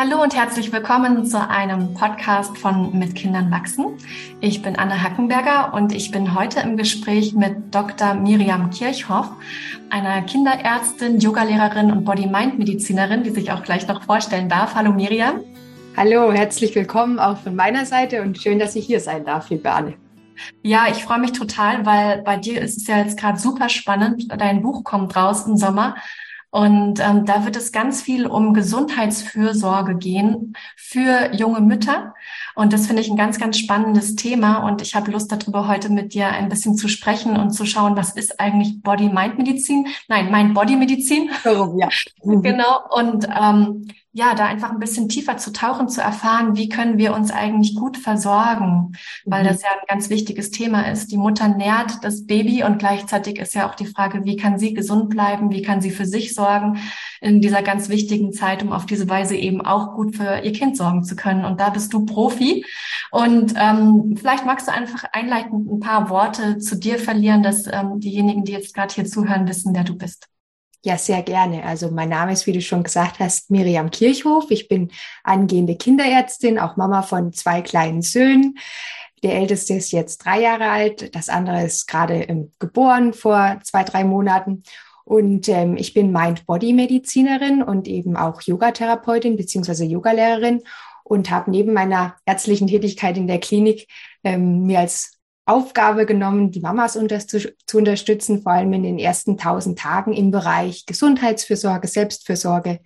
Hallo und herzlich willkommen zu einem Podcast von Mit Kindern wachsen. Ich bin Anne Hackenberger und ich bin heute im Gespräch mit Dr. Miriam Kirchhoff, einer Kinderärztin, Yogalehrerin und Body-Mind-Medizinerin, die sich auch gleich noch vorstellen darf. Hallo Miriam. Hallo, herzlich willkommen auch von meiner Seite und schön, dass ich hier sein darf, liebe Anne. Ja, ich freue mich total, weil bei dir ist es ja jetzt gerade super spannend. Dein Buch kommt raus im Sommer und ähm, da wird es ganz viel um Gesundheitsfürsorge gehen für junge Mütter. Und das finde ich ein ganz, ganz spannendes Thema. Und ich habe Lust darüber heute mit dir ein bisschen zu sprechen und zu schauen, was ist eigentlich Body-Mind-Medizin? Nein, Mind-Body-Medizin. Oh, ja. genau. Und ähm, ja, da einfach ein bisschen tiefer zu tauchen, zu erfahren, wie können wir uns eigentlich gut versorgen, weil mhm. das ja ein ganz wichtiges Thema ist. Die Mutter nährt das Baby und gleichzeitig ist ja auch die Frage, wie kann sie gesund bleiben, wie kann sie für sich sorgen in dieser ganz wichtigen Zeit, um auf diese Weise eben auch gut für ihr Kind sorgen zu können. Und da bist du Profi. Und ähm, vielleicht magst du einfach einleitend ein paar Worte zu dir verlieren, dass ähm, diejenigen, die jetzt gerade hier zuhören, wissen, wer du bist. Ja, sehr gerne. Also mein Name ist, wie du schon gesagt hast, Miriam Kirchhoff. Ich bin angehende Kinderärztin, auch Mama von zwei kleinen Söhnen. Der älteste ist jetzt drei Jahre alt, das andere ist gerade ähm, geboren vor zwei, drei Monaten. Und ähm, ich bin Mind-Body-Medizinerin und eben auch Yogatherapeutin beziehungsweise Yogalehrerin und habe neben meiner ärztlichen Tätigkeit in der Klinik ähm, mir als Aufgabe genommen, die Mamas unter zu, zu unterstützen, vor allem in den ersten tausend Tagen im Bereich Gesundheitsfürsorge, Selbstfürsorge.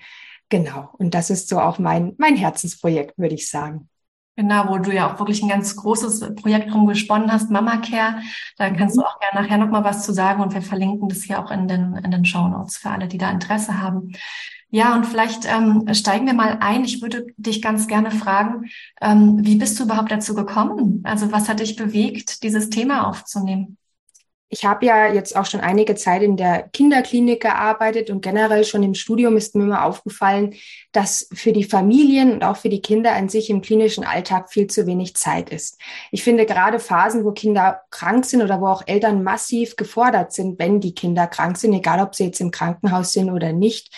Genau. Und das ist so auch mein, mein Herzensprojekt, würde ich sagen. Genau, wo du ja auch wirklich ein ganz großes Projekt drum gesponnen hast, Mama Care. Da kannst du auch gerne nachher nochmal was zu sagen und wir verlinken das hier auch in den, in den Show Notes für alle, die da Interesse haben. Ja, und vielleicht ähm, steigen wir mal ein. Ich würde dich ganz gerne fragen, ähm, wie bist du überhaupt dazu gekommen? Also was hat dich bewegt, dieses Thema aufzunehmen? Ich habe ja jetzt auch schon einige Zeit in der Kinderklinik gearbeitet und generell schon im Studium ist mir immer aufgefallen, dass für die Familien und auch für die Kinder an sich im klinischen Alltag viel zu wenig Zeit ist. Ich finde gerade Phasen, wo Kinder krank sind oder wo auch Eltern massiv gefordert sind, wenn die Kinder krank sind, egal ob sie jetzt im Krankenhaus sind oder nicht,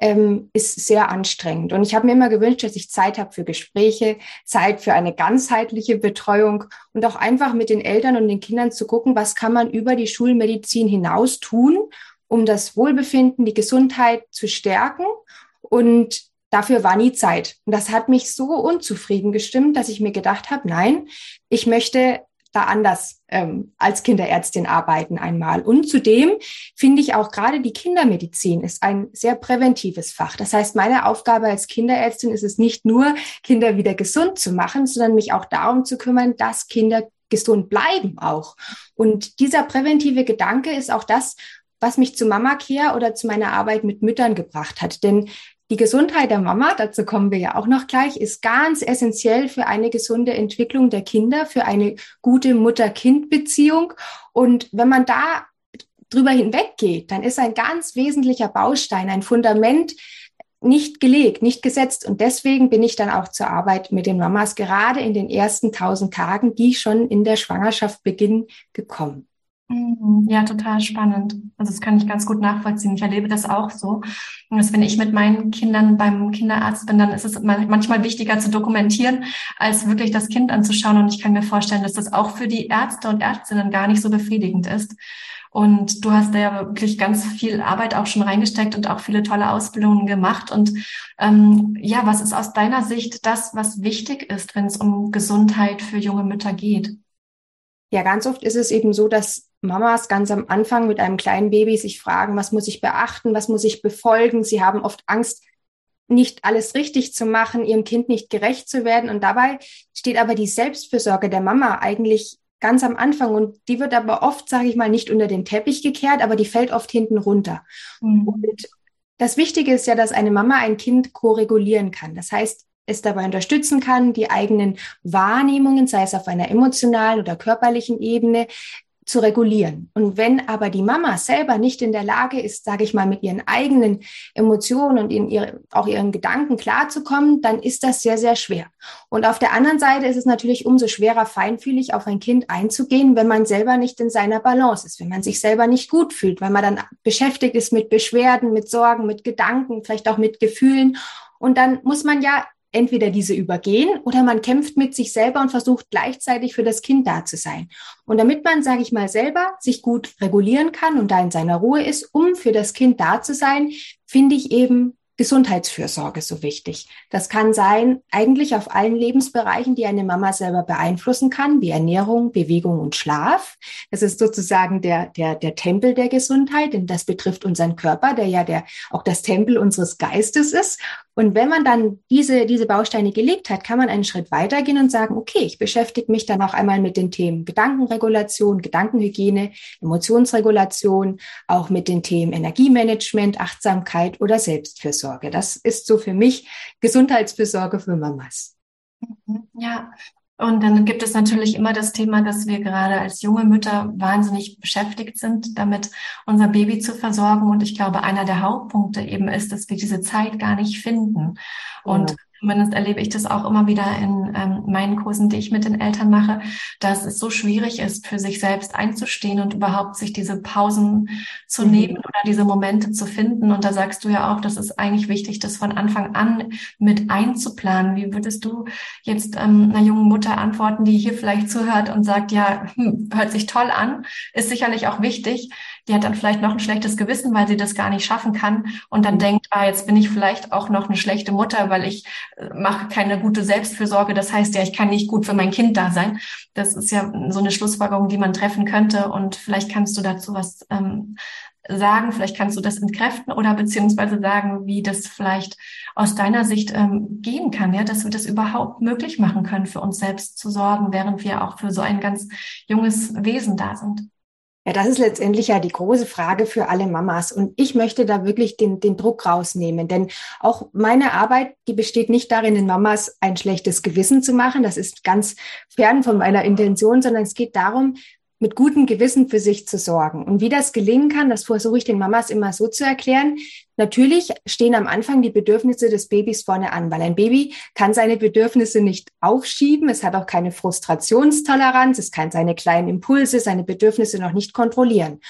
ähm, ist sehr anstrengend. Und ich habe mir immer gewünscht, dass ich Zeit habe für Gespräche, Zeit für eine ganzheitliche Betreuung und auch einfach mit den Eltern und den Kindern zu gucken, was kann man über die Schulmedizin hinaus tun, um das Wohlbefinden, die Gesundheit zu stärken. Und dafür war nie Zeit. Und das hat mich so unzufrieden gestimmt, dass ich mir gedacht habe, nein, ich möchte da anders ähm, als Kinderärztin arbeiten einmal. Und zudem finde ich auch gerade die Kindermedizin ist ein sehr präventives Fach. Das heißt, meine Aufgabe als Kinderärztin ist es nicht nur, Kinder wieder gesund zu machen, sondern mich auch darum zu kümmern, dass Kinder gesund bleiben auch. Und dieser präventive Gedanke ist auch das, was mich zu Mama Care oder zu meiner Arbeit mit Müttern gebracht hat. Denn die Gesundheit der Mama, dazu kommen wir ja auch noch gleich, ist ganz essentiell für eine gesunde Entwicklung der Kinder, für eine gute Mutter-Kind-Beziehung. Und wenn man da drüber hinweggeht, dann ist ein ganz wesentlicher Baustein, ein Fundament nicht gelegt, nicht gesetzt. Und deswegen bin ich dann auch zur Arbeit mit den Mamas gerade in den ersten tausend Tagen, die schon in der Schwangerschaft beginnen, gekommen. Mhm. Ja, total spannend. Also das kann ich ganz gut nachvollziehen. Ich erlebe das auch so. Und dass wenn ich mit meinen Kindern beim Kinderarzt bin, dann ist es manchmal wichtiger zu dokumentieren, als wirklich das Kind anzuschauen. Und ich kann mir vorstellen, dass das auch für die Ärzte und Ärztinnen gar nicht so befriedigend ist. Und du hast da ja wirklich ganz viel Arbeit auch schon reingesteckt und auch viele tolle Ausbildungen gemacht. Und ähm, ja, was ist aus deiner Sicht das, was wichtig ist, wenn es um Gesundheit für junge Mütter geht? Ja, ganz oft ist es eben so, dass Mamas ganz am Anfang mit einem kleinen Baby sich fragen, was muss ich beachten, was muss ich befolgen. Sie haben oft Angst, nicht alles richtig zu machen, ihrem Kind nicht gerecht zu werden. Und dabei steht aber die Selbstfürsorge der Mama eigentlich ganz am Anfang und die wird aber oft, sage ich mal, nicht unter den Teppich gekehrt, aber die fällt oft hinten runter. Mhm. Und das Wichtige ist ja, dass eine Mama ein Kind ko-regulieren kann. Das heißt, es dabei unterstützen kann, die eigenen Wahrnehmungen, sei es auf einer emotionalen oder körperlichen Ebene, zu regulieren. Und wenn aber die Mama selber nicht in der Lage ist, sage ich mal, mit ihren eigenen Emotionen und in ihre, auch ihren Gedanken klarzukommen, dann ist das sehr, sehr schwer. Und auf der anderen Seite ist es natürlich umso schwerer, feinfühlig auf ein Kind einzugehen, wenn man selber nicht in seiner Balance ist, wenn man sich selber nicht gut fühlt, weil man dann beschäftigt ist mit Beschwerden, mit Sorgen, mit Gedanken, vielleicht auch mit Gefühlen. Und dann muss man ja entweder diese übergehen oder man kämpft mit sich selber und versucht gleichzeitig für das Kind da zu sein. Und damit man, sage ich mal, selber sich gut regulieren kann und da in seiner Ruhe ist, um für das Kind da zu sein, finde ich eben Gesundheitsfürsorge so wichtig. Das kann sein, eigentlich auf allen Lebensbereichen, die eine Mama selber beeinflussen kann, wie Ernährung, Bewegung und Schlaf. Das ist sozusagen der, der, der Tempel der Gesundheit, denn das betrifft unseren Körper, der ja der, auch das Tempel unseres Geistes ist. Und wenn man dann diese, diese Bausteine gelegt hat, kann man einen Schritt weitergehen und sagen, okay, ich beschäftige mich dann auch einmal mit den Themen Gedankenregulation, Gedankenhygiene, Emotionsregulation, auch mit den Themen Energiemanagement, Achtsamkeit oder Selbstfürsorge. Das ist so für mich Gesundheitsfürsorge für Mamas. Mhm. Ja, und dann gibt es natürlich immer das Thema, dass wir gerade als junge Mütter wahnsinnig beschäftigt sind, damit unser Baby zu versorgen. Und ich glaube, einer der Hauptpunkte eben ist, dass wir diese Zeit gar nicht finden. Und Zumindest erlebe ich das auch immer wieder in ähm, meinen Kursen, die ich mit den Eltern mache, dass es so schwierig ist, für sich selbst einzustehen und überhaupt sich diese Pausen zu mhm. nehmen oder diese Momente zu finden. Und da sagst du ja auch, das ist eigentlich wichtig, das von Anfang an mit einzuplanen. Wie würdest du jetzt ähm, einer jungen Mutter antworten, die hier vielleicht zuhört und sagt, ja, hm, hört sich toll an, ist sicherlich auch wichtig, die hat dann vielleicht noch ein schlechtes Gewissen, weil sie das gar nicht schaffen kann und dann mhm. denkt, ah, jetzt bin ich vielleicht auch noch eine schlechte Mutter, weil ich äh, mache keine gute Selbstfürsorge. Das heißt ja, ich kann nicht gut für mein Kind da sein. Das ist ja so eine Schlussfolgerung, die man treffen könnte. Und vielleicht kannst du dazu was ähm, sagen, vielleicht kannst du das entkräften oder beziehungsweise sagen, wie das vielleicht aus deiner Sicht ähm, gehen kann, ja, dass wir das überhaupt möglich machen können, für uns selbst zu sorgen, während wir auch für so ein ganz junges Wesen da sind. Ja, das ist letztendlich ja die große Frage für alle Mamas. Und ich möchte da wirklich den, den Druck rausnehmen. Denn auch meine Arbeit, die besteht nicht darin, den Mamas ein schlechtes Gewissen zu machen. Das ist ganz fern von meiner Intention, sondern es geht darum, mit gutem Gewissen für sich zu sorgen. Und wie das gelingen kann, das versuche ich den Mamas immer so zu erklären. Natürlich stehen am Anfang die Bedürfnisse des Babys vorne an, weil ein Baby kann seine Bedürfnisse nicht aufschieben. Es hat auch keine Frustrationstoleranz. Es kann seine kleinen Impulse, seine Bedürfnisse noch nicht kontrollieren.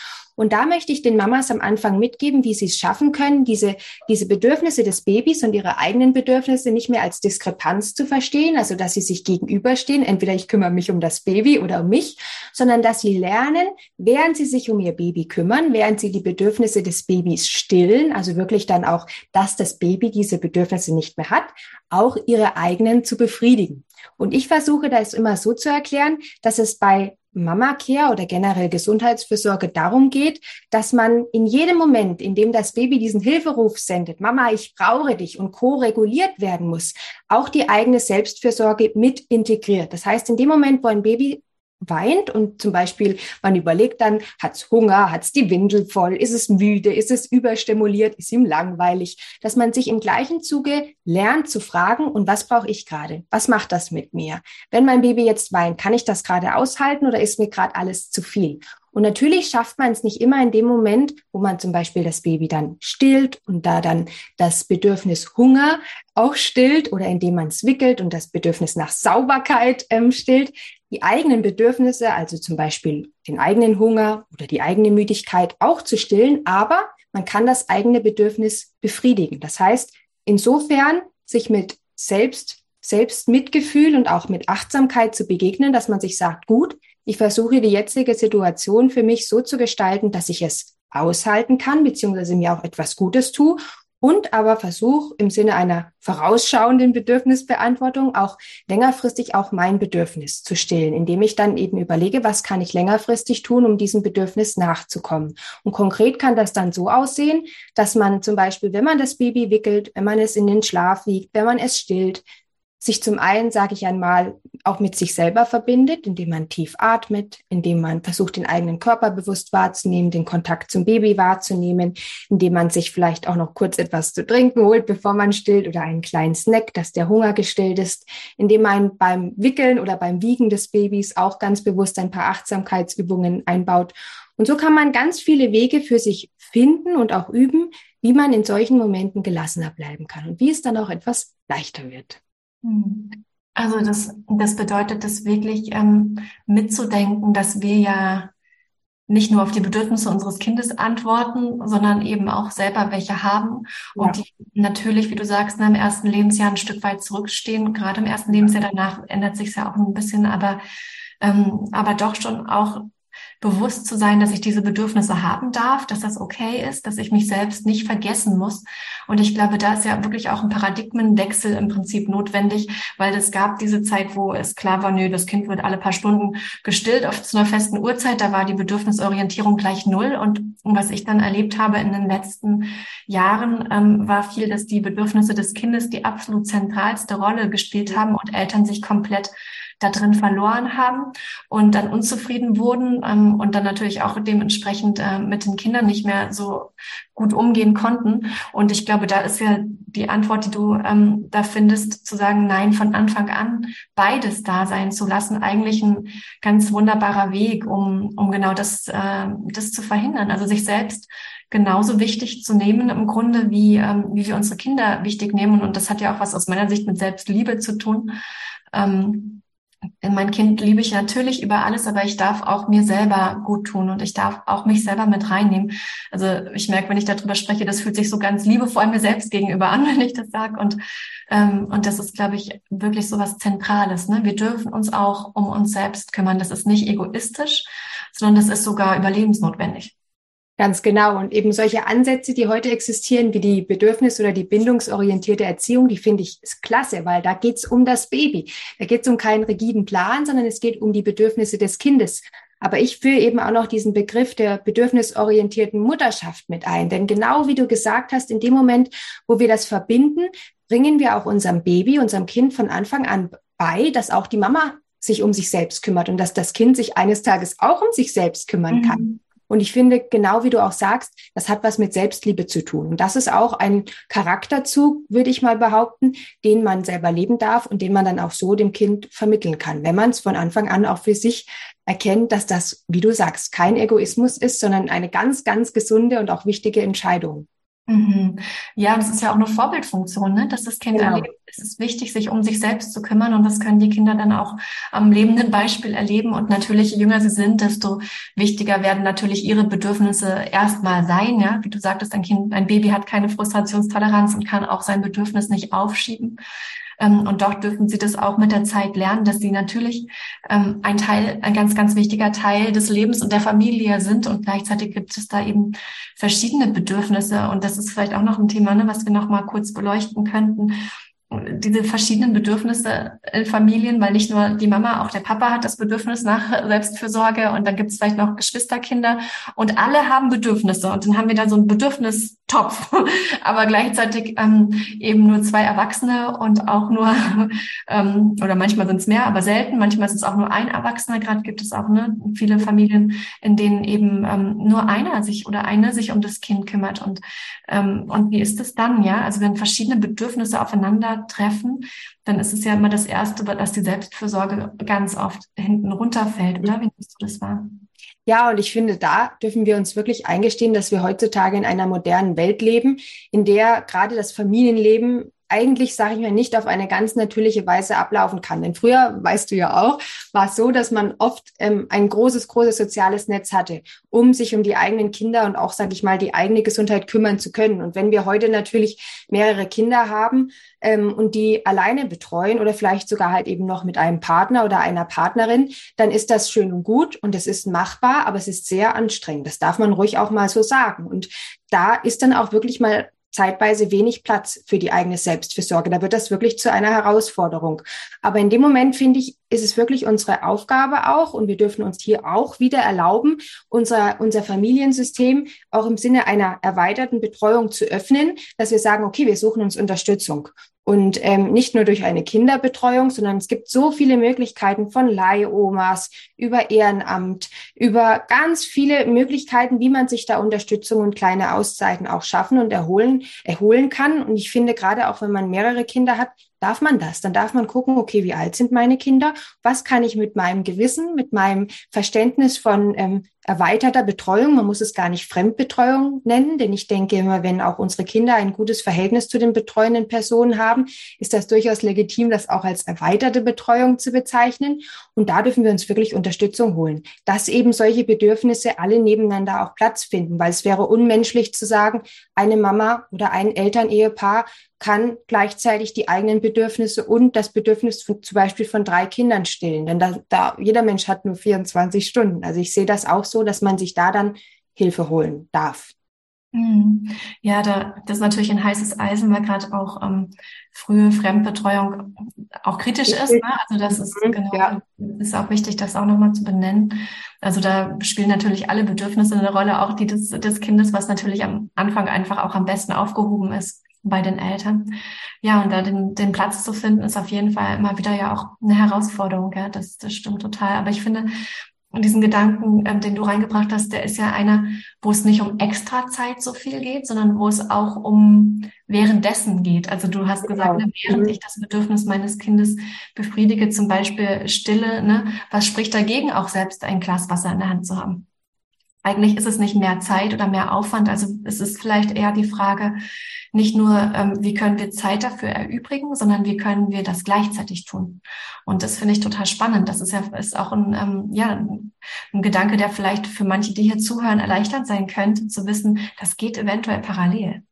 Und da möchte ich den Mamas am Anfang mitgeben, wie sie es schaffen können, diese, diese Bedürfnisse des Babys und ihre eigenen Bedürfnisse nicht mehr als Diskrepanz zu verstehen, also dass sie sich gegenüberstehen, entweder ich kümmere mich um das Baby oder um mich, sondern dass sie lernen, während sie sich um ihr Baby kümmern, während sie die Bedürfnisse des Babys stillen, also wirklich dann auch, dass das Baby diese Bedürfnisse nicht mehr hat, auch ihre eigenen zu befriedigen. Und ich versuche das immer so zu erklären, dass es bei Mama Care oder generell Gesundheitsfürsorge darum geht, dass man in jedem Moment, in dem das Baby diesen Hilferuf sendet, Mama, ich brauche dich und co-reguliert werden muss, auch die eigene Selbstfürsorge mit integriert. Das heißt, in dem Moment, wo ein Baby weint und zum Beispiel man überlegt dann, hat's Hunger, hat's die Windel voll, ist es müde, ist es überstimuliert, ist ihm langweilig, dass man sich im gleichen Zuge lernt zu fragen, und was brauche ich gerade? Was macht das mit mir? Wenn mein Baby jetzt weint, kann ich das gerade aushalten oder ist mir gerade alles zu viel? Und natürlich schafft man es nicht immer in dem Moment, wo man zum Beispiel das Baby dann stillt und da dann das Bedürfnis Hunger auch stillt oder indem man es wickelt und das Bedürfnis nach Sauberkeit ähm, stillt. Die eigenen Bedürfnisse, also zum Beispiel den eigenen Hunger oder die eigene Müdigkeit auch zu stillen, aber man kann das eigene Bedürfnis befriedigen. Das heißt, insofern sich mit selbst Selbstmitgefühl und auch mit Achtsamkeit zu begegnen, dass man sich sagt, gut, ich versuche die jetzige Situation für mich so zu gestalten, dass ich es aushalten kann, beziehungsweise mir auch etwas Gutes tue und aber versuche im Sinne einer vorausschauenden Bedürfnisbeantwortung auch längerfristig auch mein Bedürfnis zu stillen, indem ich dann eben überlege, was kann ich längerfristig tun, um diesem Bedürfnis nachzukommen. Und konkret kann das dann so aussehen, dass man zum Beispiel, wenn man das Baby wickelt, wenn man es in den Schlaf wiegt, wenn man es stillt, sich zum einen, sage ich einmal, auch mit sich selber verbindet, indem man tief atmet, indem man versucht, den eigenen Körper bewusst wahrzunehmen, den Kontakt zum Baby wahrzunehmen, indem man sich vielleicht auch noch kurz etwas zu trinken holt, bevor man stillt oder einen kleinen Snack, dass der Hunger gestillt ist, indem man beim Wickeln oder beim Wiegen des Babys auch ganz bewusst ein paar Achtsamkeitsübungen einbaut. Und so kann man ganz viele Wege für sich finden und auch üben, wie man in solchen Momenten gelassener bleiben kann und wie es dann auch etwas leichter wird. Hm. Also das, das bedeutet es wirklich ähm, mitzudenken, dass wir ja nicht nur auf die Bedürfnisse unseres Kindes antworten, sondern eben auch selber welche haben ja. und die natürlich, wie du sagst, im ersten Lebensjahr ein Stück weit zurückstehen. Gerade im ersten Lebensjahr danach ändert sich ja auch ein bisschen, aber ähm, aber doch schon auch bewusst zu sein, dass ich diese Bedürfnisse haben darf, dass das okay ist, dass ich mich selbst nicht vergessen muss. Und ich glaube, da ist ja wirklich auch ein Paradigmenwechsel im Prinzip notwendig, weil es gab diese Zeit, wo es klar war, nö, das Kind wird alle paar Stunden gestillt auf zu einer festen Uhrzeit. Da war die Bedürfnisorientierung gleich null. Und was ich dann erlebt habe in den letzten Jahren, ähm, war viel, dass die Bedürfnisse des Kindes die absolut zentralste Rolle gespielt haben und Eltern sich komplett da drin verloren haben und dann unzufrieden wurden ähm, und dann natürlich auch dementsprechend äh, mit den Kindern nicht mehr so gut umgehen konnten. Und ich glaube, da ist ja die Antwort, die du ähm, da findest, zu sagen, nein, von Anfang an beides da sein zu lassen, eigentlich ein ganz wunderbarer Weg, um, um genau das, äh, das zu verhindern. Also sich selbst genauso wichtig zu nehmen im Grunde, wie, ähm, wie wir unsere Kinder wichtig nehmen. Und das hat ja auch was aus meiner Sicht mit Selbstliebe zu tun. Ähm, mein Kind liebe ich natürlich über alles, aber ich darf auch mir selber gut tun und ich darf auch mich selber mit reinnehmen. Also ich merke, wenn ich darüber spreche, das fühlt sich so ganz liebevoll mir selbst gegenüber an, wenn ich das sage. Und, ähm, und das ist, glaube ich, wirklich so was Zentrales. Ne? Wir dürfen uns auch um uns selbst kümmern. Das ist nicht egoistisch, sondern das ist sogar überlebensnotwendig. Ganz genau. Und eben solche Ansätze, die heute existieren, wie die Bedürfnis- oder die bindungsorientierte Erziehung, die finde ich klasse, weil da geht es um das Baby. Da geht es um keinen rigiden Plan, sondern es geht um die Bedürfnisse des Kindes. Aber ich führe eben auch noch diesen Begriff der bedürfnisorientierten Mutterschaft mit ein. Denn genau wie du gesagt hast, in dem Moment, wo wir das verbinden, bringen wir auch unserem Baby, unserem Kind von Anfang an bei, dass auch die Mama sich um sich selbst kümmert und dass das Kind sich eines Tages auch um sich selbst kümmern mhm. Und ich finde, genau wie du auch sagst, das hat was mit Selbstliebe zu tun. Und das ist auch ein Charakterzug, würde ich mal behaupten, den man selber leben darf und den man dann auch so dem Kind vermitteln kann, wenn man es von Anfang an auch für sich erkennt, dass das, wie du sagst, kein Egoismus ist, sondern eine ganz, ganz gesunde und auch wichtige Entscheidung. Mhm. Ja, das ist ja auch eine Vorbildfunktion, ne? dass das Kind genau. erlebt. Es ist wichtig, sich um sich selbst zu kümmern und das können die Kinder dann auch am lebenden Beispiel erleben. Und natürlich, je jünger sie sind, desto wichtiger werden natürlich ihre Bedürfnisse erstmal sein. Ja, wie du sagtest, ein Kind, ein Baby hat keine Frustrationstoleranz und kann auch sein Bedürfnis nicht aufschieben. Ähm, und dort dürfen sie das auch mit der Zeit lernen, dass sie natürlich ähm, ein Teil, ein ganz, ganz wichtiger Teil des Lebens und der Familie sind. Und gleichzeitig gibt es da eben verschiedene Bedürfnisse. Und das ist vielleicht auch noch ein Thema, ne, was wir noch mal kurz beleuchten könnten diese verschiedenen Bedürfnisse in Familien, weil nicht nur die Mama, auch der Papa hat das Bedürfnis nach Selbstfürsorge und dann gibt es vielleicht noch Geschwisterkinder und alle haben Bedürfnisse und dann haben wir da so einen Bedürfnistopf, aber gleichzeitig ähm, eben nur zwei Erwachsene und auch nur, ähm, oder manchmal sind es mehr, aber selten, manchmal ist es auch nur ein Erwachsener, gerade gibt es auch ne, viele Familien, in denen eben ähm, nur einer sich oder eine sich um das Kind kümmert. Und, ähm, und wie ist es dann, ja, also wenn verschiedene Bedürfnisse aufeinander treffen, dann ist es ja immer das Erste, dass die Selbstfürsorge ganz oft hinten runterfällt, oder? Wie nimmst du das wahr? Ja, und ich finde, da dürfen wir uns wirklich eingestehen, dass wir heutzutage in einer modernen Welt leben, in der gerade das Familienleben eigentlich, sage ich mal, nicht auf eine ganz natürliche Weise ablaufen kann. Denn früher, weißt du ja auch, war es so, dass man oft ähm, ein großes, großes soziales Netz hatte, um sich um die eigenen Kinder und auch, sage ich mal, die eigene Gesundheit kümmern zu können. Und wenn wir heute natürlich mehrere Kinder haben ähm, und die alleine betreuen oder vielleicht sogar halt eben noch mit einem Partner oder einer Partnerin, dann ist das schön und gut und es ist machbar, aber es ist sehr anstrengend. Das darf man ruhig auch mal so sagen. Und da ist dann auch wirklich mal zeitweise wenig Platz für die eigene Selbstfürsorge. Da wird das wirklich zu einer Herausforderung. Aber in dem Moment, finde ich, ist es wirklich unsere Aufgabe auch, und wir dürfen uns hier auch wieder erlauben, unser, unser Familiensystem auch im Sinne einer erweiterten Betreuung zu öffnen, dass wir sagen, okay, wir suchen uns Unterstützung. Und ähm, nicht nur durch eine Kinderbetreuung, sondern es gibt so viele Möglichkeiten von Leihomas über Ehrenamt, über ganz viele Möglichkeiten, wie man sich da Unterstützung und kleine Auszeiten auch schaffen und erholen, erholen kann. Und ich finde, gerade auch wenn man mehrere Kinder hat, darf man das. Dann darf man gucken, okay, wie alt sind meine Kinder? Was kann ich mit meinem Gewissen, mit meinem Verständnis von ähm, erweiterter Betreuung, man muss es gar nicht Fremdbetreuung nennen, denn ich denke immer, wenn auch unsere Kinder ein gutes Verhältnis zu den betreuenden Personen haben, ist das durchaus legitim, das auch als erweiterte Betreuung zu bezeichnen. Und da dürfen wir uns wirklich Unterstützung holen, dass eben solche Bedürfnisse alle nebeneinander auch Platz finden, weil es wäre unmenschlich zu sagen, eine Mama oder ein Elternehepaar kann gleichzeitig die eigenen Bedürfnisse und das Bedürfnis von, zum Beispiel von drei Kindern stillen. Denn da, da, jeder Mensch hat nur 24 Stunden. Also ich sehe das auch so, dass man sich da dann Hilfe holen darf. Hm. Ja, da, das ist natürlich ein heißes Eisen, weil gerade auch ähm, frühe Fremdbetreuung auch kritisch ist. Ne? Also das ist mhm, genau, ja. ist auch wichtig, das auch nochmal zu benennen. Also da spielen natürlich alle Bedürfnisse eine Rolle, auch die des, des Kindes, was natürlich am Anfang einfach auch am besten aufgehoben ist bei den Eltern. Ja, und da den, den Platz zu finden, ist auf jeden Fall immer wieder ja auch eine Herausforderung. Ja, das, das stimmt total. Aber ich finde, diesen Gedanken, ähm, den du reingebracht hast, der ist ja einer, wo es nicht um extra Zeit so viel geht, sondern wo es auch um währenddessen geht. Also du hast gesagt, genau. während mhm. ich das Bedürfnis meines Kindes befriedige, zum Beispiel Stille, ne, was spricht dagegen, auch selbst ein Glas Wasser in der Hand zu haben? Eigentlich ist es nicht mehr Zeit oder mehr Aufwand. Also es ist vielleicht eher die Frage, nicht nur, ähm, wie können wir Zeit dafür erübrigen, sondern wie können wir das gleichzeitig tun. Und das finde ich total spannend. Das ist ja ist auch ein, ähm, ja, ein Gedanke, der vielleicht für manche, die hier zuhören, erleichternd sein könnte, zu wissen, das geht eventuell parallel.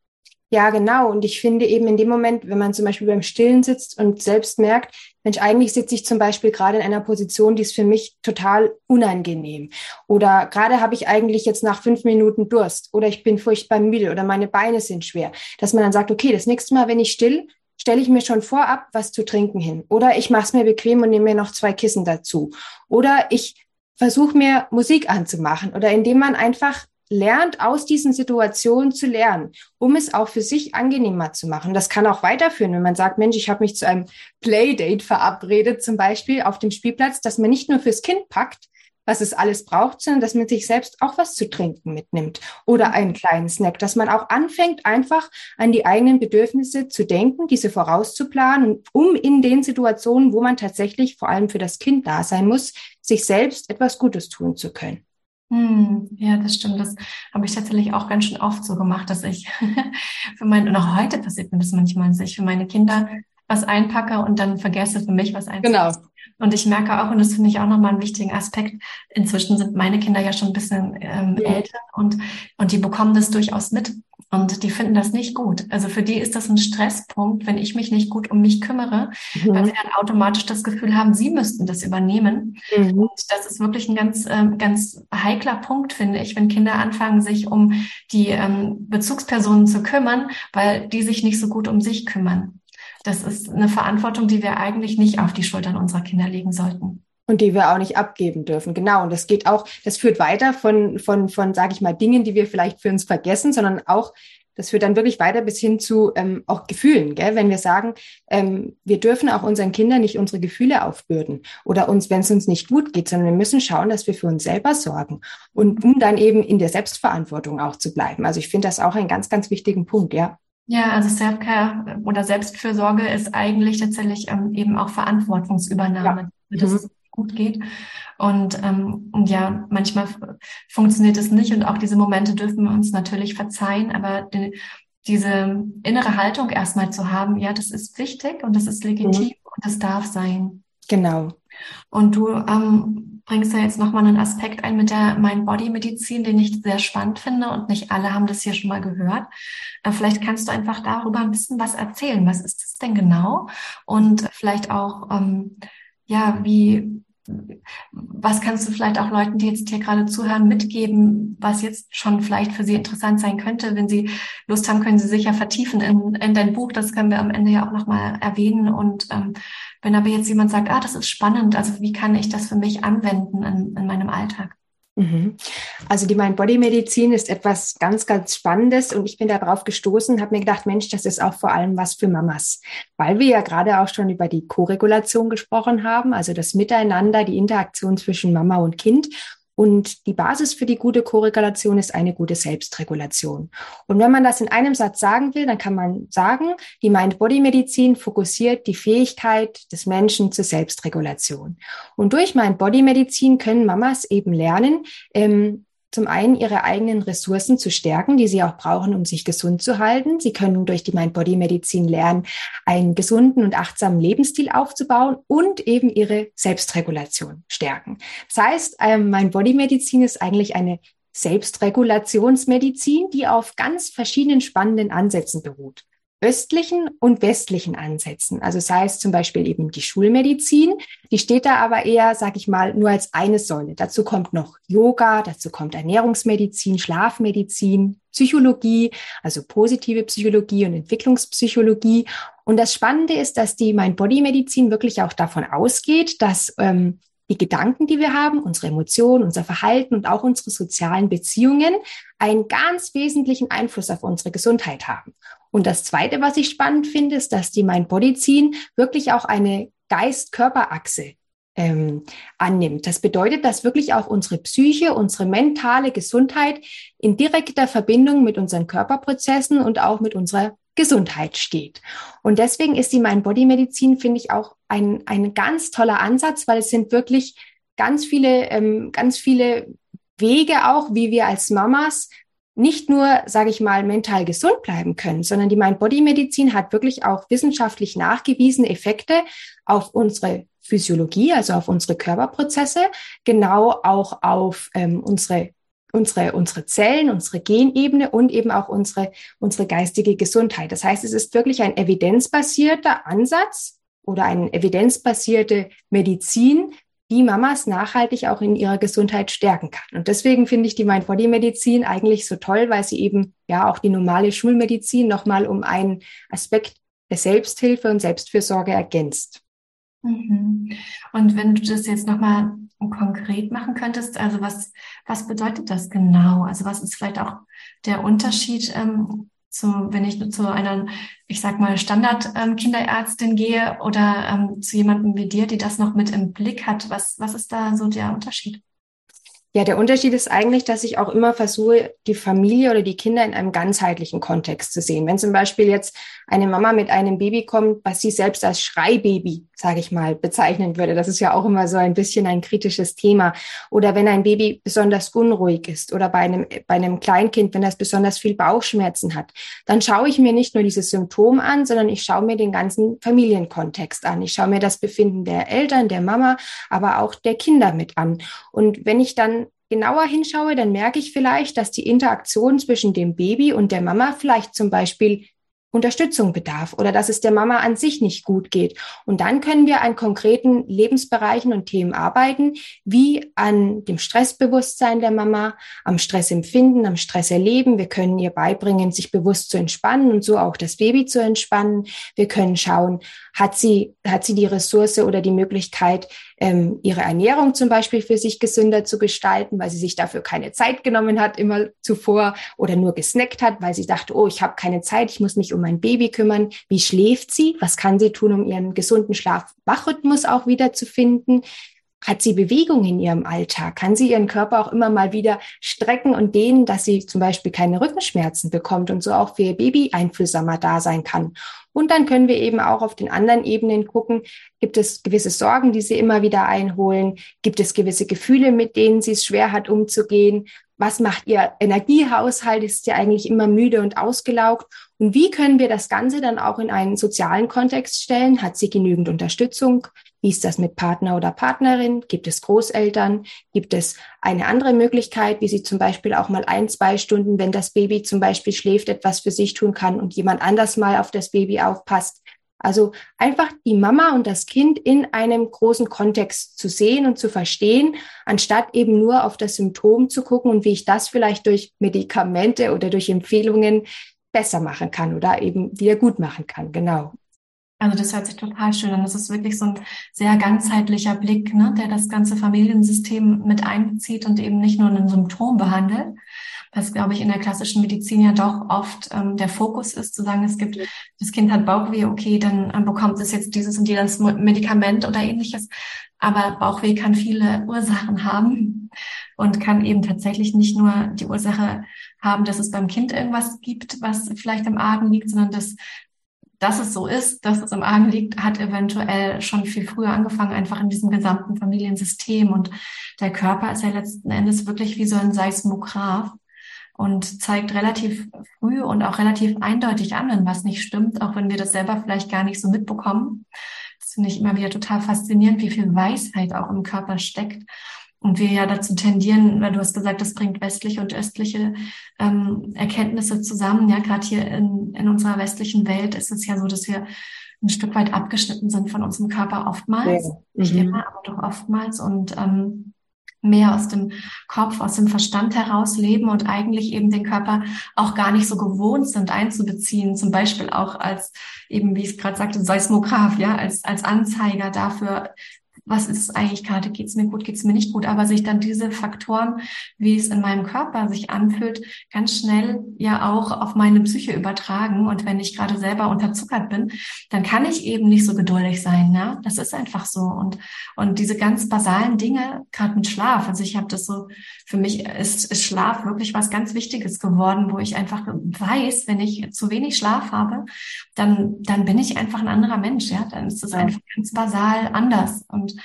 Ja, genau. Und ich finde eben in dem Moment, wenn man zum Beispiel beim Stillen sitzt und selbst merkt, Mensch, eigentlich sitze ich zum Beispiel gerade in einer Position, die ist für mich total unangenehm. Oder gerade habe ich eigentlich jetzt nach fünf Minuten Durst oder ich bin furchtbar müde oder meine Beine sind schwer. Dass man dann sagt, okay, das nächste Mal, wenn ich still, stelle ich mir schon vorab was zu trinken hin. Oder ich mache es mir bequem und nehme mir noch zwei Kissen dazu. Oder ich versuche mir Musik anzumachen. Oder indem man einfach lernt, aus diesen Situationen zu lernen, um es auch für sich angenehmer zu machen. Das kann auch weiterführen, wenn man sagt, Mensch, ich habe mich zu einem Playdate verabredet, zum Beispiel auf dem Spielplatz, dass man nicht nur fürs Kind packt, was es alles braucht, sondern dass man sich selbst auch was zu trinken mitnimmt oder einen kleinen Snack, dass man auch anfängt, einfach an die eigenen Bedürfnisse zu denken, diese vorauszuplanen, um in den Situationen, wo man tatsächlich vor allem für das Kind da sein muss, sich selbst etwas Gutes tun zu können. Hm, ja, das stimmt. Das habe ich tatsächlich auch ganz schön oft so gemacht, dass ich für meine, und auch heute passiert mir das manchmal, dass ich für meine Kinder was einpacke und dann vergesse für mich was einzupacken. Genau. Und ich merke auch, und das finde ich auch nochmal einen wichtigen Aspekt, inzwischen sind meine Kinder ja schon ein bisschen ähm, ja. älter und, und die bekommen das durchaus mit. Und die finden das nicht gut. Also für die ist das ein Stresspunkt, wenn ich mich nicht gut um mich kümmere, mhm. weil sie dann automatisch das Gefühl haben, sie müssten das übernehmen. Mhm. Und das ist wirklich ein ganz, ähm, ganz heikler Punkt, finde ich, wenn Kinder anfangen, sich um die ähm, Bezugspersonen zu kümmern, weil die sich nicht so gut um sich kümmern. Das ist eine Verantwortung, die wir eigentlich nicht auf die Schultern unserer Kinder legen sollten und die wir auch nicht abgeben dürfen. Genau. Und das geht auch, das führt weiter von, von, von, sage ich mal, Dingen, die wir vielleicht für uns vergessen, sondern auch, das führt dann wirklich weiter bis hin zu ähm, auch Gefühlen, gell? wenn wir sagen, ähm, wir dürfen auch unseren Kindern nicht unsere Gefühle aufbürden oder uns, wenn es uns nicht gut geht, sondern wir müssen schauen, dass wir für uns selber sorgen und um dann eben in der Selbstverantwortung auch zu bleiben. Also ich finde das auch einen ganz, ganz wichtigen Punkt, ja. Ja, also Selfcare oder Selbstfürsorge ist eigentlich tatsächlich ähm, eben auch Verantwortungsübernahme. Ja. Das mhm gut geht. Und ähm, ja, manchmal funktioniert es nicht und auch diese Momente dürfen wir uns natürlich verzeihen, aber die, diese innere Haltung erstmal zu haben, ja, das ist wichtig und das ist legitim mhm. und das darf sein. Genau. Und du ähm, bringst ja jetzt nochmal einen Aspekt ein mit der Mind-Body-Medizin, den ich sehr spannend finde und nicht alle haben das hier schon mal gehört. Äh, vielleicht kannst du einfach darüber ein bisschen was erzählen. Was ist das denn genau? Und vielleicht auch, ähm, ja, wie, was kannst du vielleicht auch Leuten, die jetzt hier gerade zuhören, mitgeben, was jetzt schon vielleicht für sie interessant sein könnte? Wenn sie Lust haben, können sie sich ja vertiefen in, in dein Buch. Das können wir am Ende ja auch nochmal erwähnen. Und ähm, wenn aber jetzt jemand sagt, ah, das ist spannend, also wie kann ich das für mich anwenden in, in meinem Alltag? Mhm. Also die Mind-Body-Medizin ist etwas ganz, ganz Spannendes und ich bin darauf gestoßen, habe mir gedacht, Mensch, das ist auch vor allem was für Mamas, weil wir ja gerade auch schon über die Koregulation gesprochen haben, also das Miteinander, die Interaktion zwischen Mama und Kind. Und die Basis für die gute Korregulation ist eine gute Selbstregulation. Und wenn man das in einem Satz sagen will, dann kann man sagen, die Mind-Body-Medizin fokussiert die Fähigkeit des Menschen zur Selbstregulation. Und durch Mind-Body-Medizin können Mamas eben lernen, ähm, zum einen ihre eigenen Ressourcen zu stärken, die sie auch brauchen, um sich gesund zu halten. Sie können durch die Mind-Body-Medizin lernen, einen gesunden und achtsamen Lebensstil aufzubauen und eben ihre Selbstregulation stärken. Das heißt, ähm, Mind-Body-Medizin ist eigentlich eine Selbstregulationsmedizin, die auf ganz verschiedenen spannenden Ansätzen beruht östlichen und westlichen Ansätzen. Also sei es zum Beispiel eben die Schulmedizin, die steht da aber eher, sag ich mal, nur als eine Säule. Dazu kommt noch Yoga, dazu kommt Ernährungsmedizin, Schlafmedizin, Psychologie, also positive Psychologie und Entwicklungspsychologie. Und das Spannende ist, dass die Mind-Body-Medizin wirklich auch davon ausgeht, dass ähm, die Gedanken, die wir haben, unsere Emotionen, unser Verhalten und auch unsere sozialen Beziehungen einen ganz wesentlichen Einfluss auf unsere Gesundheit haben. Und das Zweite, was ich spannend finde, ist, dass die Mind-Body-Ziehen wirklich auch eine Geist-Körper-Achse ähm, annimmt. Das bedeutet, dass wirklich auch unsere Psyche, unsere mentale Gesundheit in direkter Verbindung mit unseren Körperprozessen und auch mit unserer Gesundheit steht. Und deswegen ist die Mind-Body-Medizin, finde ich, auch ein, ein ganz toller Ansatz, weil es sind wirklich ganz viele, ähm, ganz viele Wege auch, wie wir als Mamas nicht nur, sage ich mal, mental gesund bleiben können, sondern die Mind-Body-Medizin hat wirklich auch wissenschaftlich nachgewiesene Effekte auf unsere Physiologie, also auf unsere Körperprozesse, genau auch auf ähm, unsere unsere, unsere Zellen, unsere Genebene und eben auch unsere, unsere geistige Gesundheit. Das heißt, es ist wirklich ein evidenzbasierter Ansatz oder eine evidenzbasierte Medizin, die Mamas nachhaltig auch in ihrer Gesundheit stärken kann. Und deswegen finde ich die Mind-Body-Medizin eigentlich so toll, weil sie eben ja auch die normale Schulmedizin nochmal um einen Aspekt der Selbsthilfe und Selbstfürsorge ergänzt. Mhm. Und wenn du das jetzt nochmal konkret machen könntest, also was, was bedeutet das genau? Also was ist vielleicht auch der Unterschied ähm, zu, wenn ich zu einer, ich sag mal, Standard-Kinderärztin ähm, gehe oder ähm, zu jemandem wie dir, die das noch mit im Blick hat? Was, was ist da so der Unterschied? Ja, der Unterschied ist eigentlich, dass ich auch immer versuche, die Familie oder die Kinder in einem ganzheitlichen Kontext zu sehen. Wenn zum Beispiel jetzt eine Mama mit einem Baby kommt, was sie selbst als Schreibaby, sage ich mal, bezeichnen würde, das ist ja auch immer so ein bisschen ein kritisches Thema. Oder wenn ein Baby besonders unruhig ist oder bei einem, bei einem Kleinkind, wenn das besonders viel Bauchschmerzen hat, dann schaue ich mir nicht nur dieses Symptom an, sondern ich schaue mir den ganzen Familienkontext an. Ich schaue mir das Befinden der Eltern, der Mama, aber auch der Kinder mit an. Und wenn ich dann genauer hinschaue, dann merke ich vielleicht, dass die Interaktion zwischen dem Baby und der Mama vielleicht zum Beispiel Unterstützung bedarf oder dass es der Mama an sich nicht gut geht. Und dann können wir an konkreten Lebensbereichen und Themen arbeiten, wie an dem Stressbewusstsein der Mama, am Stressempfinden, am Stresserleben. Wir können ihr beibringen, sich bewusst zu entspannen und so auch das Baby zu entspannen. Wir können schauen, hat sie, hat sie die Ressource oder die Möglichkeit, ähm, ihre Ernährung zum Beispiel für sich gesünder zu gestalten, weil sie sich dafür keine Zeit genommen hat immer zuvor oder nur gesnackt hat, weil sie dachte, oh, ich habe keine Zeit, ich muss mich um mein Baby kümmern. Wie schläft sie? Was kann sie tun, um ihren gesunden Schlaf-Wachrhythmus auch wieder zu finden? Hat sie Bewegung in ihrem Alltag? Kann sie ihren Körper auch immer mal wieder strecken und dehnen, dass sie zum Beispiel keine Rückenschmerzen bekommt und so auch für ihr Baby einfühlsamer da sein kann? Und dann können wir eben auch auf den anderen Ebenen gucken, gibt es gewisse Sorgen, die sie immer wieder einholen? Gibt es gewisse Gefühle, mit denen sie es schwer hat, umzugehen? Was macht ihr Energiehaushalt? Ist sie eigentlich immer müde und ausgelaugt? Und wie können wir das Ganze dann auch in einen sozialen Kontext stellen? Hat sie genügend Unterstützung? Wie ist das mit Partner oder Partnerin? Gibt es Großeltern? Gibt es eine andere Möglichkeit, wie sie zum Beispiel auch mal ein, zwei Stunden, wenn das Baby zum Beispiel schläft, etwas für sich tun kann und jemand anders mal auf das Baby aufpasst? Also einfach die Mama und das Kind in einem großen Kontext zu sehen und zu verstehen, anstatt eben nur auf das Symptom zu gucken und wie ich das vielleicht durch Medikamente oder durch Empfehlungen besser machen kann oder eben wieder gut machen kann. Genau. Also das hört sich total schön an. Das ist wirklich so ein sehr ganzheitlicher Blick, ne, der das ganze Familiensystem mit einbezieht und eben nicht nur ein Symptom behandelt, was, glaube ich, in der klassischen Medizin ja doch oft ähm, der Fokus ist, zu sagen, es gibt, das Kind hat Bauchweh, okay, dann ähm, bekommt es jetzt dieses und jenes Medikament oder ähnliches. Aber Bauchweh kann viele Ursachen haben und kann eben tatsächlich nicht nur die Ursache haben, dass es beim Kind irgendwas gibt, was vielleicht im Argen liegt, sondern dass dass es so ist, dass es im Argen liegt, hat eventuell schon viel früher angefangen, einfach in diesem gesamten Familiensystem. Und der Körper ist ja letzten Endes wirklich wie so ein Seismograph und zeigt relativ früh und auch relativ eindeutig an, wenn was nicht stimmt, auch wenn wir das selber vielleicht gar nicht so mitbekommen. Das finde ich immer wieder total faszinierend, wie viel Weisheit auch im Körper steckt. Und wir ja dazu tendieren, weil du hast gesagt, das bringt westliche und östliche ähm, Erkenntnisse zusammen. Ja, gerade hier in, in unserer westlichen Welt ist es ja so, dass wir ein Stück weit abgeschnitten sind von unserem Körper oftmals. Ja. Nicht mhm. immer, aber doch oftmals. Und ähm, mehr aus dem Kopf, aus dem Verstand heraus leben und eigentlich eben den Körper auch gar nicht so gewohnt sind einzubeziehen, zum Beispiel auch als eben, wie ich gerade sagte, Seismograph, ja, als, als Anzeiger dafür, was ist eigentlich gerade, geht es mir gut, geht es mir nicht gut, aber sich dann diese Faktoren, wie es in meinem Körper sich anfühlt, ganz schnell ja auch auf meine Psyche übertragen. Und wenn ich gerade selber unterzuckert bin, dann kann ich eben nicht so geduldig sein. Ne? Das ist einfach so. Und, und diese ganz basalen Dinge, gerade mit Schlaf, also ich habe das so, für mich ist, ist Schlaf wirklich was ganz Wichtiges geworden, wo ich einfach weiß, wenn ich zu wenig Schlaf habe, dann, dann bin ich einfach ein anderer Mensch. Ja, dann ist es einfach ganz basal anders. Und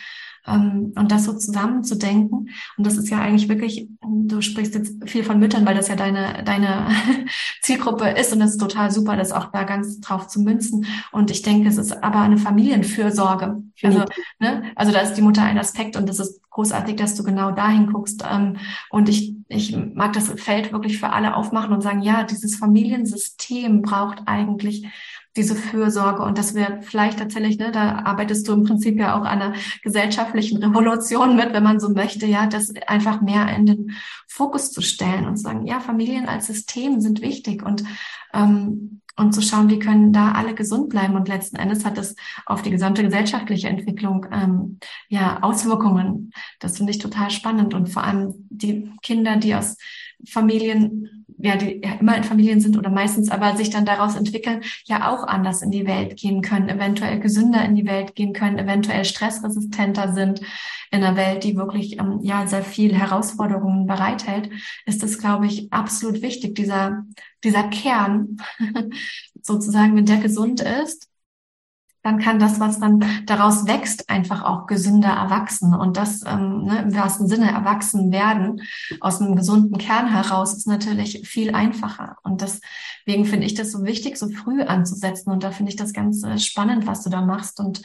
ähm, und das so zusammenzudenken. Und das ist ja eigentlich wirklich, du sprichst jetzt viel von Müttern, weil das ja deine, deine Zielgruppe ist und das ist total super, das auch da ganz drauf zu münzen. Und ich denke, es ist aber eine Familienfürsorge. Also, ne, also da ist die Mutter ein Aspekt und das ist großartig, dass du genau dahin guckst. Ähm, und ich, ich mag das Feld wirklich für alle aufmachen und sagen, ja, dieses Familiensystem braucht eigentlich diese Fürsorge und das wäre vielleicht tatsächlich, ne, da arbeitest du im Prinzip ja auch an einer gesellschaftlichen Revolution mit, wenn man so möchte, ja, das einfach mehr in den Fokus zu stellen und zu sagen, ja, Familien als System sind wichtig und ähm, und zu schauen, wie können da alle gesund bleiben. Und letzten Endes hat das auf die gesamte gesellschaftliche Entwicklung ähm, ja Auswirkungen. Das finde ich total spannend. Und vor allem die Kinder, die aus Familien ja, die ja immer in Familien sind oder meistens aber sich dann daraus entwickeln, ja auch anders in die Welt gehen können, eventuell gesünder in die Welt gehen können, eventuell stressresistenter sind. In einer Welt, die wirklich ähm, ja sehr viel Herausforderungen bereithält, ist es, glaube ich, absolut wichtig, dieser, dieser Kern sozusagen, wenn der gesund ist, dann kann das, was dann daraus wächst, einfach auch gesünder erwachsen. Und das ähm, ne, im wahrsten Sinne erwachsen werden aus einem gesunden Kern heraus ist natürlich viel einfacher. Und deswegen finde ich das so wichtig, so früh anzusetzen. Und da finde ich das ganz äh, spannend, was du da machst. Und,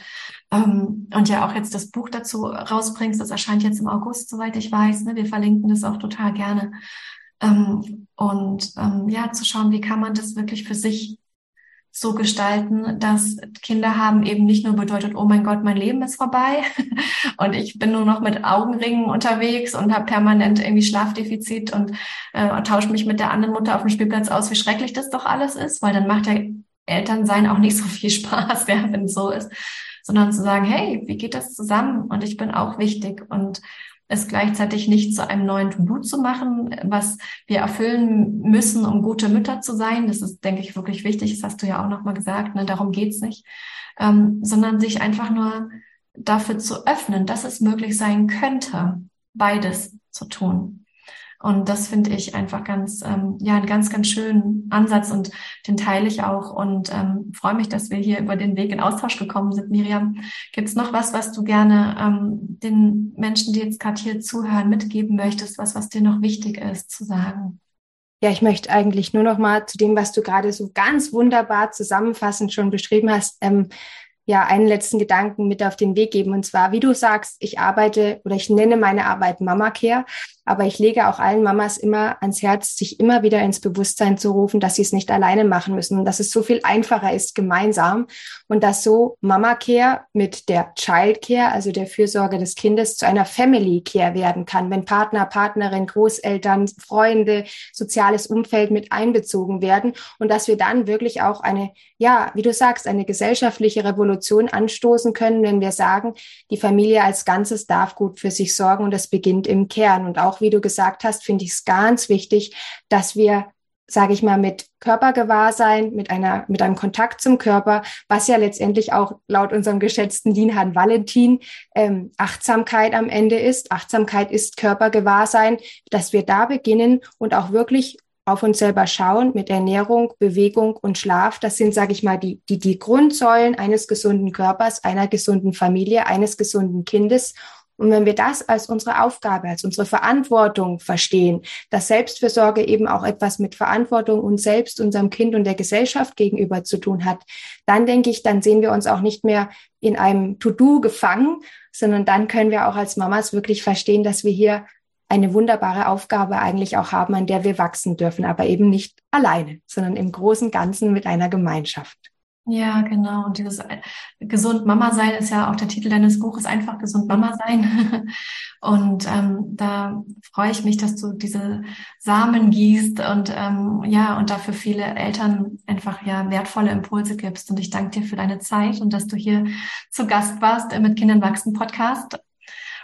ähm, und ja auch jetzt das Buch dazu rausbringst, das erscheint jetzt im August, soweit ich weiß. Ne? Wir verlinken das auch total gerne. Ähm, und ähm, ja, zu schauen, wie kann man das wirklich für sich so gestalten, dass Kinder haben eben nicht nur bedeutet, oh mein Gott, mein Leben ist vorbei und ich bin nur noch mit Augenringen unterwegs und habe permanent irgendwie Schlafdefizit und äh, tausche mich mit der anderen Mutter auf dem Spielplatz aus, wie schrecklich das doch alles ist, weil dann macht ja Elternsein auch nicht so viel Spaß, ja, wenn es so ist, sondern zu sagen, hey, wie geht das zusammen? Und ich bin auch wichtig und es gleichzeitig nicht zu einem neuen To-Do zu machen, was wir erfüllen müssen, um gute Mütter zu sein. Das ist, denke ich, wirklich wichtig. Das hast du ja auch nochmal gesagt. Ne? Darum geht's nicht. Ähm, sondern sich einfach nur dafür zu öffnen, dass es möglich sein könnte, beides zu tun. Und das finde ich einfach ganz, ähm, ja, einen ganz, ganz schönen Ansatz und den teile ich auch und ähm, freue mich, dass wir hier über den Weg in Austausch gekommen sind. Miriam, gibt es noch was, was du gerne ähm, den Menschen, die jetzt gerade hier zuhören, mitgeben möchtest, was, was dir noch wichtig ist zu sagen? Ja, ich möchte eigentlich nur noch mal zu dem, was du gerade so ganz wunderbar zusammenfassend schon beschrieben hast, ähm, ja einen letzten Gedanken mit auf den Weg geben. Und zwar, wie du sagst, ich arbeite oder ich nenne meine Arbeit Mama Care. Aber ich lege auch allen Mamas immer ans Herz, sich immer wieder ins Bewusstsein zu rufen, dass sie es nicht alleine machen müssen und dass es so viel einfacher ist gemeinsam. Und dass so Mama Care mit der Child Care, also der Fürsorge des Kindes, zu einer Family Care werden kann, wenn Partner, Partnerin, Großeltern, Freunde, soziales Umfeld mit einbezogen werden. Und dass wir dann wirklich auch eine, ja, wie du sagst, eine gesellschaftliche Revolution anstoßen können, wenn wir sagen, die Familie als Ganzes darf gut für sich sorgen und das beginnt im Kern. Und auch wie du gesagt hast, finde ich es ganz wichtig, dass wir sage ich mal, mit Körpergewahrsein, mit einer, mit einem Kontakt zum Körper, was ja letztendlich auch laut unserem geschätzten Dienhan Valentin ähm, Achtsamkeit am Ende ist. Achtsamkeit ist Körpergewahrsein, dass wir da beginnen und auch wirklich auf uns selber schauen mit Ernährung, Bewegung und Schlaf. Das sind, sage ich mal, die, die, die Grundsäulen eines gesunden Körpers, einer gesunden Familie, eines gesunden Kindes. Und wenn wir das als unsere Aufgabe, als unsere Verantwortung verstehen, dass Selbstfürsorge eben auch etwas mit Verantwortung uns selbst, unserem Kind und der Gesellschaft gegenüber zu tun hat, dann denke ich, dann sehen wir uns auch nicht mehr in einem To-Do gefangen, sondern dann können wir auch als Mamas wirklich verstehen, dass wir hier eine wunderbare Aufgabe eigentlich auch haben, an der wir wachsen dürfen, aber eben nicht alleine, sondern im großen Ganzen mit einer Gemeinschaft. Ja, genau. Und dieses äh, gesund Mama sein ist ja auch der Titel deines Buches, einfach gesund Mama sein. Und ähm, da freue ich mich, dass du diese Samen gießt und ähm, ja, und dafür viele Eltern einfach ja wertvolle Impulse gibst. Und ich danke dir für deine Zeit und dass du hier zu Gast warst mit Kindern wachsen Podcast.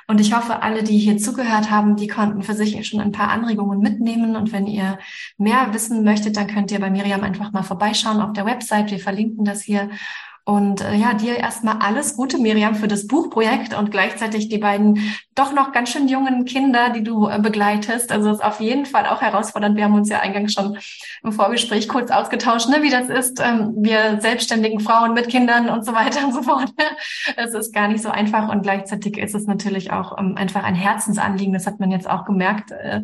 Und ich hoffe, alle, die hier zugehört haben, die konnten für sich schon ein paar Anregungen mitnehmen. Und wenn ihr mehr wissen möchtet, dann könnt ihr bei Miriam einfach mal vorbeischauen auf der Website. Wir verlinken das hier. Und äh, ja, dir erstmal alles Gute, Miriam, für das Buchprojekt und gleichzeitig die beiden doch noch ganz schön jungen Kinder, die du äh, begleitest. Also ist auf jeden Fall auch herausfordernd. Wir haben uns ja eingangs schon im Vorgespräch kurz ausgetauscht, ne, wie das ist, ähm, wir selbstständigen Frauen mit Kindern und so weiter und so fort. Es ist gar nicht so einfach und gleichzeitig ist es natürlich auch ähm, einfach ein Herzensanliegen. Das hat man jetzt auch gemerkt äh,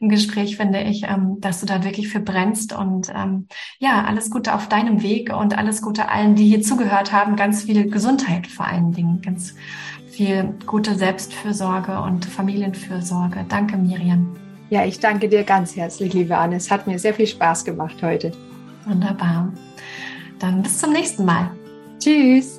im Gespräch, finde ich, ähm, dass du da wirklich für brennst und ähm, ja, alles Gute auf deinem Weg und alles Gute allen, die hier zugehört haben. Ganz viel Gesundheit vor allen Dingen, ganz viel gute Selbstfürsorge und Familienfürsorge. Danke, Miriam. Ja, ich danke dir ganz herzlich, liebe Anne. Es hat mir sehr viel Spaß gemacht heute. Wunderbar. Dann bis zum nächsten Mal. Tschüss.